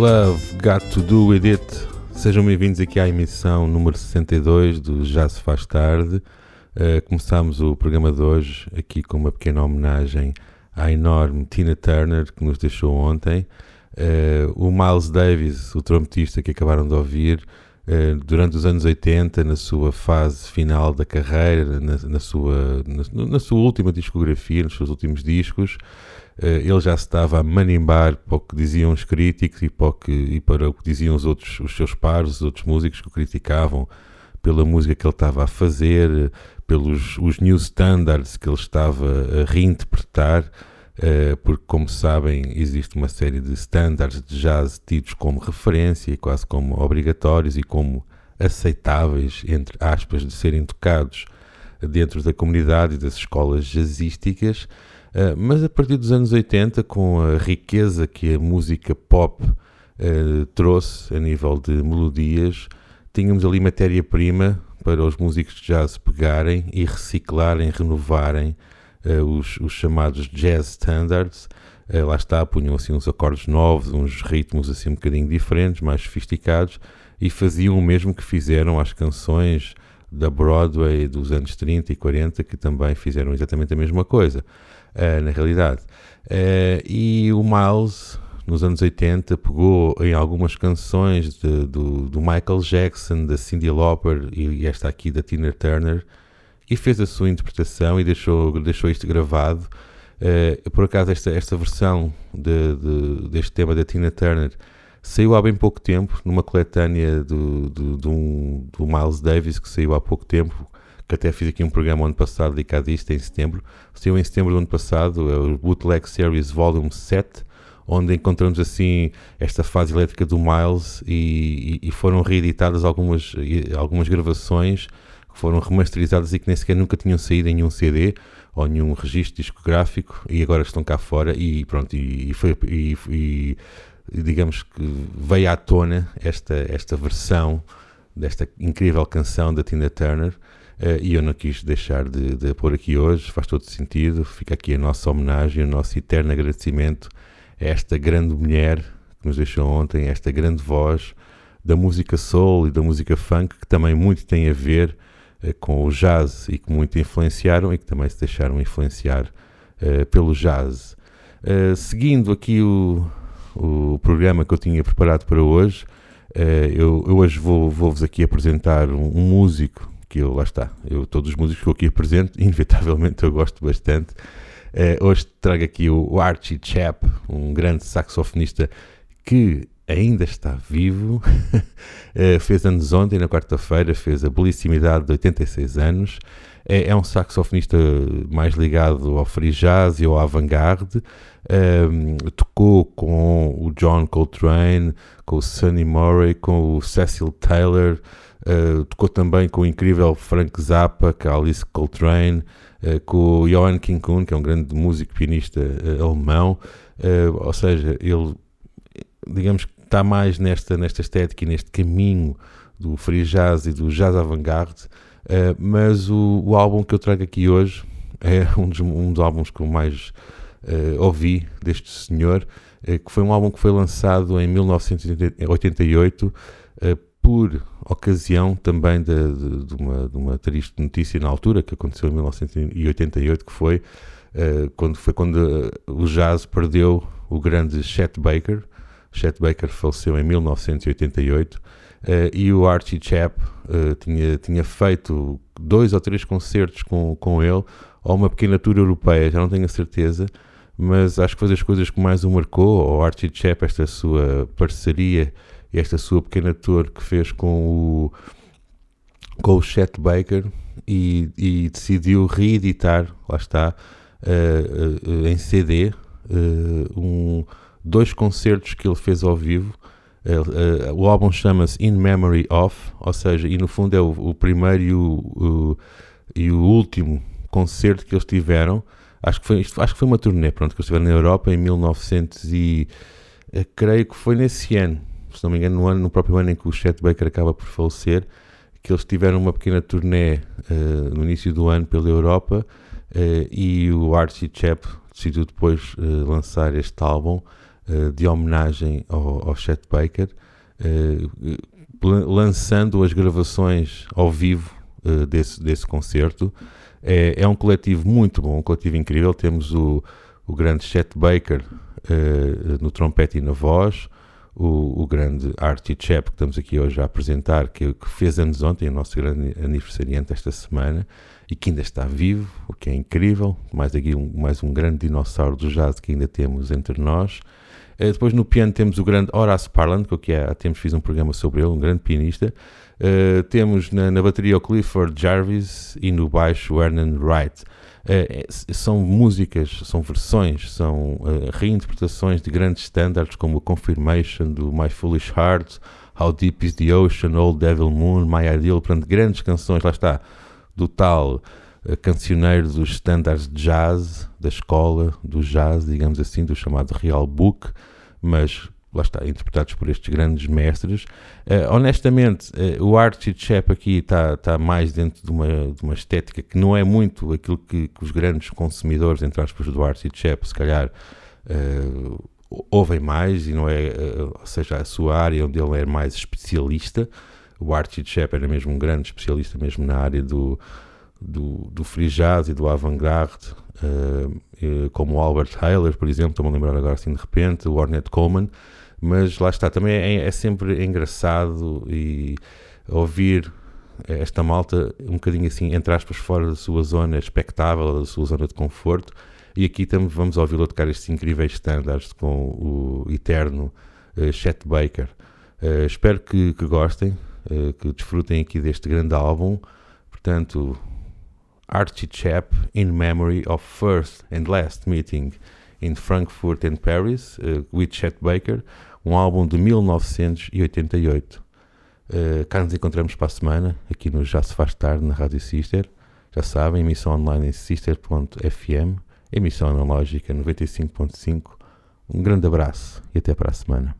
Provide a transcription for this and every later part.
Love Got to Do With It? Sejam bem-vindos aqui à emissão número 62 do Já Se Faz Tarde. Uh, começámos o programa de hoje aqui com uma pequena homenagem à enorme Tina Turner que nos deixou ontem. Uh, o Miles Davis, o trompetista que acabaram de ouvir, durante os anos 80, na sua fase final da carreira, na, na sua, na, na, sua última discografia, nos seus últimos discos, ele já se estava a manimbar para o que diziam os críticos e para o que, e para o que diziam os, outros, os seus pares, os outros músicos que o criticavam pela música que ele estava a fazer, pelos os new standards que ele estava a reinterpretar, uh, porque, como sabem, existe uma série de standards de jazz tidos como referência e quase como obrigatórios e como aceitáveis, entre aspas, de serem tocados dentro da comunidade e das escolas jazzísticas. Uh, mas a partir dos anos 80, com a riqueza que a música pop uh, trouxe a nível de melodias, tínhamos ali matéria-prima para os músicos de jazz pegarem e reciclarem, renovarem uh, os, os, chamados jazz standards. Lá está, punham assim uns acordes novos, uns ritmos assim um bocadinho diferentes, mais sofisticados, e faziam o mesmo que fizeram às canções da Broadway dos anos 30 e 40, que também fizeram exatamente a mesma coisa, uh, na realidade. e o Miles nos anos 80, pegou em algumas canções de, do, do, Michael Jackson, da Cyndi Lauper e esta aqui da Tina Turner e fez a sua interpretação e deixou, deixou isto gravado. Uh, por acaso, esta, esta versão de, de, deste tema da Tina Turner saiu há bem pouco tempo, numa coletânea do, do, do, um, do Miles Davis, que saiu há pouco tempo, que até fiz aqui um programa ano passado dedicado a isto, em setembro. Saiu em setembro do ano passado, é o Bootleg Series Volume 7 onde encontramos assim esta fase elétrica do Miles e, e, e foram reeditadas algumas, algumas gravações que foram remasterizadas e que nem sequer nunca tinham saído em nenhum CD ou nenhum registro discográfico e agora estão cá fora e pronto, e, foi, e, e, digamos que veio à tona esta, esta versão desta incrível canção da Tina Turner e eu não quis deixar de, de pôr aqui hoje, faz todo sentido, fica aqui a nossa homenagem, o nosso eterno agradecimento esta grande mulher que nos deixou ontem, esta grande voz da música soul e da música funk, que também muito tem a ver uh, com o jazz e que muito influenciaram e que também se deixaram influenciar uh, pelo jazz. Uh, seguindo aqui o, o programa que eu tinha preparado para hoje, eu, eu, hoje vou-vos vou aqui apresentar um, um, músico que eu, lá está, eu, todos os músicos que eu aqui apresento, inevitavelmente eu gosto bastante. Uh, hoje trago aqui o Archie Chap, um grande saxofonista que ainda está vivo. uh, fez anos ontem, na quarta-feira, fez a belíssima idade de 86 anos. É, é um saxofonista mais ligado ao free jazz e ao avant-garde. Um, tocou com o John Coltrane, com o Sonny Murray, com o Cecil Taylor. Uh, tocou também com o incrível Frank Zappa, com a Alice Coltrane. Eh, com o Johann Kinkun, que é um grande músico pianista uh, alemão, uh, ou seja, ele, digamos que está mais nesta, nesta estética e neste caminho do free jazz e do jazz avant-garde, mas o, o, álbum que eu trago aqui hoje é um dos, um dos álbuns que eu mais ouvi deste senhor, que foi um álbum que foi lançado em 1988 por ocasião também de, de, de, uma, de uma triste notícia na altura, que aconteceu em 1988, que foi, uh, quando, foi quando uh, o jazz perdeu o grande Chet Baker. Chet Baker faleceu em 1988 uh, eh, e o Archie Chap tinha, tinha feito dois ou três concertos com, com ele, ou uma pequena tour europeia, já não tenho a certeza, mas acho que foi das coisas que mais o marcou, o Archie Chap, esta sua parceria esta sua pequena tour que fez com o, com o Chet Baker e, e decidiu reeditar, lá está, uh, uh, em CD, uh, um, dois concertos que ele fez ao vivo. o álbum chama-se In Memory of, ou seja, e no fundo é o, o primeiro e o, o, e o último concerto que eles tiveram. Acho que foi, acho que foi uma turnê, pronto, que eles estiveram na Europa em 1900 e creio que foi nesse ano, se não me engano, no, ano, no próprio ano em que o Chet Baker acaba por falecer, que eles tiveram uma pequena turnê uh, no início do ano pela Europa uh, e o Archie Chap decidiu depois uh, lançar este álbum de homenagem ao, ao Chet Baker, lançando as gravações ao vivo desse, desse concerto. É, é, um coletivo muito bom, um coletivo incrível. Temos o, o grande Chet Baker no trompete e na voz, o, o grande Artie Chap, que estamos aqui hoje a apresentar, que, que fez anos ontem, o nosso grande aniversariante esta semana, e que ainda está vivo, o que é incrível. Mais aqui um, mais um grande dinossauro do jazz que ainda temos entre nós. Uh, depois no piano temos o grande Horace Parland, que é, há tempos fiz um programa sobre ele, um grande pianista. Uh, temos na, na, bateria o Clifford Jarvis e no baixo o Ernan Wright. Uh, são músicas, são versões, são uh, reinterpretações de grandes standards como o Confirmation do My Foolish Heart, How Deep is the Ocean, Old Devil Moon, My Ideal, portanto, grandes canções, lá está, do tal cancioneiro dos standards de jazz, da escola do jazz, digamos assim, do chamado Real Book, mas lá está, interpretados por estes grandes mestres. Uh, honestamente, uh, o Archie Chap aqui está tá mais dentro de uma, de uma estética que não é muito aquilo que, que os grandes consumidores, entre aspas, do Archie Chap, se calhar uh, ouvem mais, e não é, ou seja, a sua área onde ele é mais especialista. O Archie Chap era mesmo um grande especialista mesmo na área do, do, do free jazz e do avant-garde, como o Albert Heiler, por exemplo, estou-me a lembrar agora assim de repente, o Ornette Coleman, mas lá está, também é, é sempre engraçado e ouvir esta malta um bocadinho assim, entre aspas, fora da sua zona expectável, da sua zona de conforto. E aqui também vamos ouvi-lo tocar estes incríveis standards com o eterno uh, Chet Baker. Uh, espero que, que gostem, uh, que desfrutem aqui deste grande álbum. Portanto, Archie Chap in memory of first and last meeting in Frankfurt and Paris uh, with Chet Baker um álbum de 1988. Uh, cá nos encontramos para a semana, aqui no Já Se Faz Tarde, na Rádio Sister. Já sabem, emissão online em sister.fm, emissão analógica 95.5. Um grande abraço e até para a semana.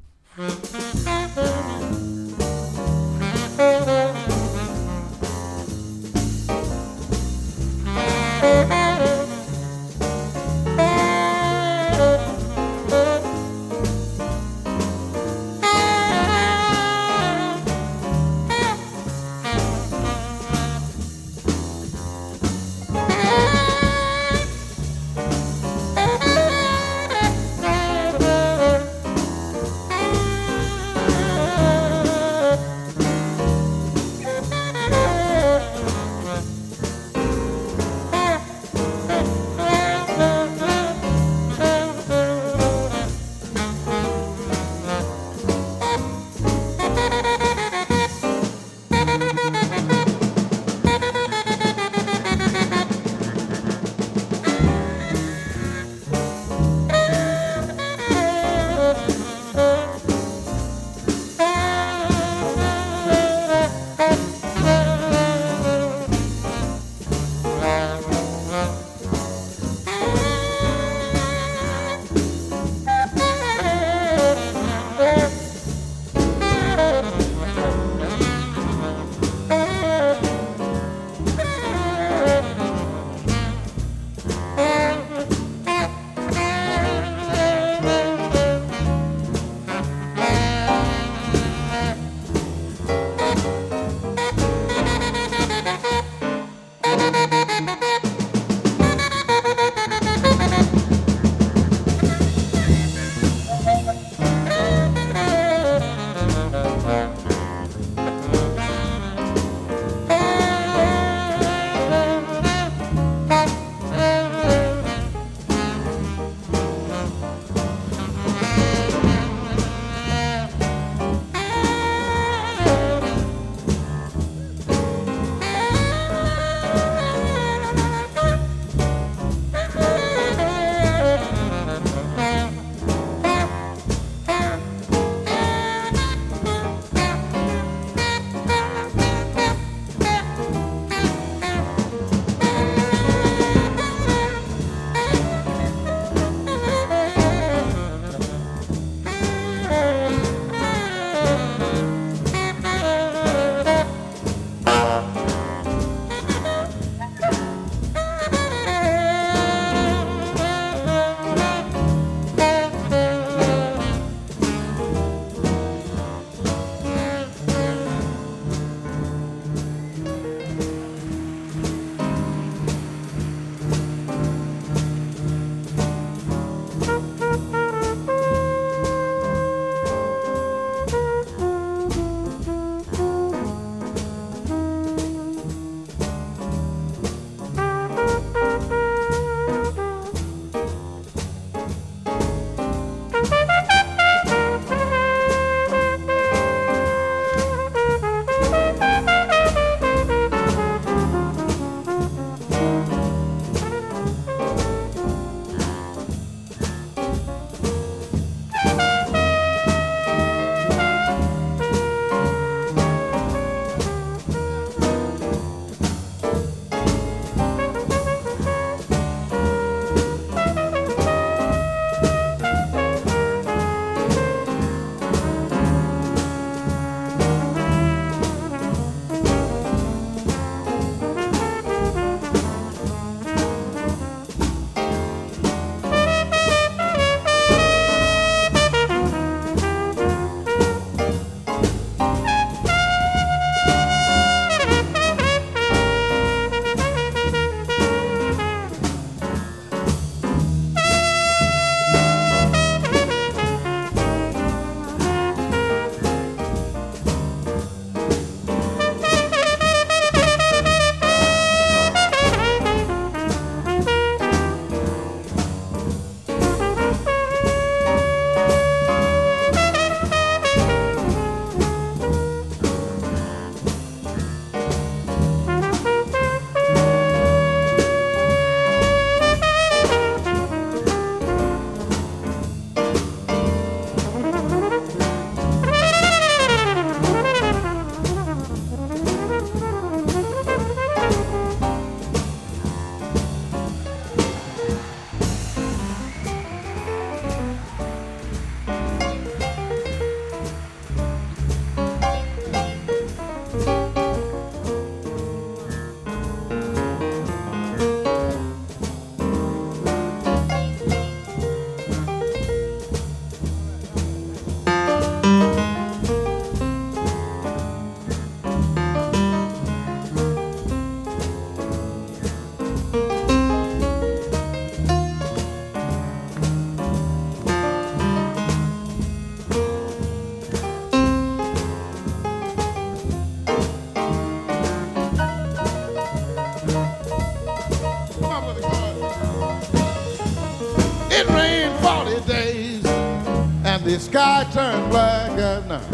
Sky turned black at night.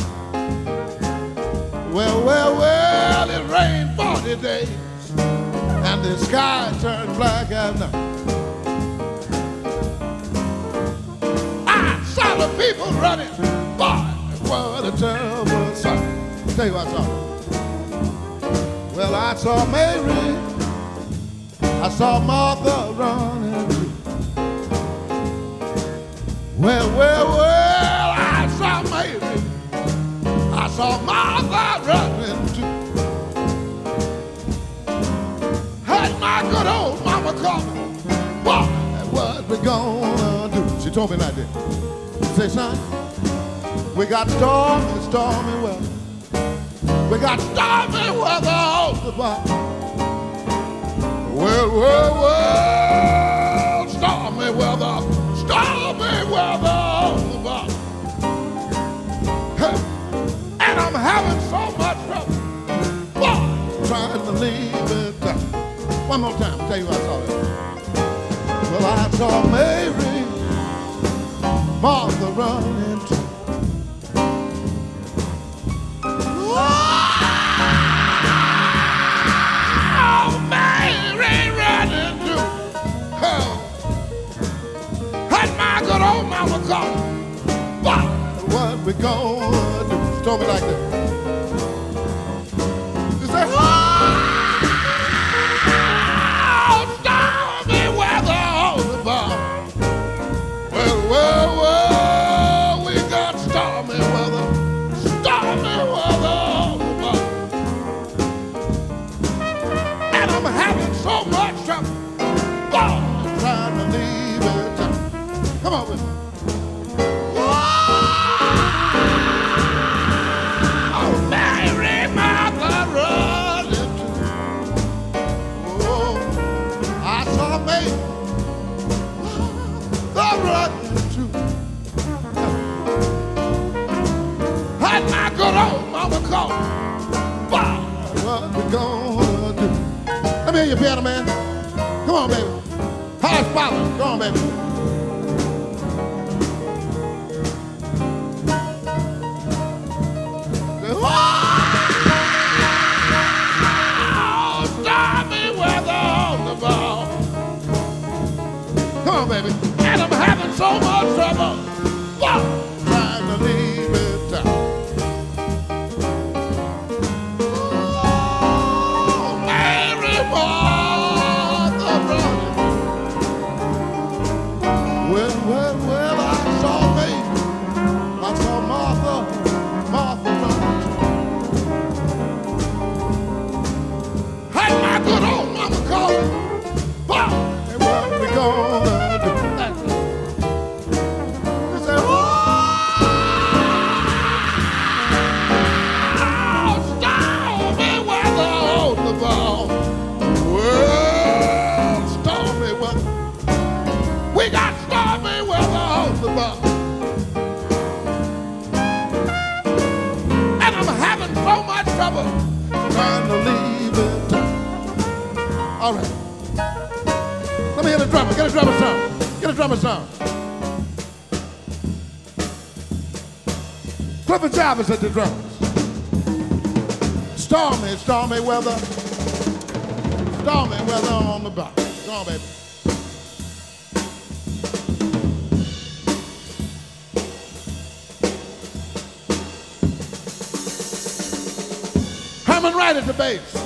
Well, well, well, it rained 40 days, and the sky turned black at night. I saw the people running, boy, what a terrible sight. Tell you what I saw. Well, I saw Mary, I saw Martha running. Well, well, well, old mama calling. Boy, what we gonna do? She told me like this. She said, son, we got stormy, stormy weather. We got stormy weather on the bar. Well, well, well, stormy weather, stormy weather on the bar. Hey, and I'm having so much trouble. Boy, trying to leave it down. One more time, tell you what I saw it. Well, I saw Mary, Martha running too. Oh, Mary running too. My good old mama called. What, what we gonna do? She told me like this. Piano man. Come on, baby. How's Polly? Come on, baby. Stormy weather on the ball. Come on, baby. And I'm having so much trouble. Wow, drummer. Get a drummer song. Get a drummer song. Clifford Jarvis at the drums. Stormy, stormy weather. Stormy weather on the bar. Come on, baby. Herman right at the bass.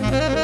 Música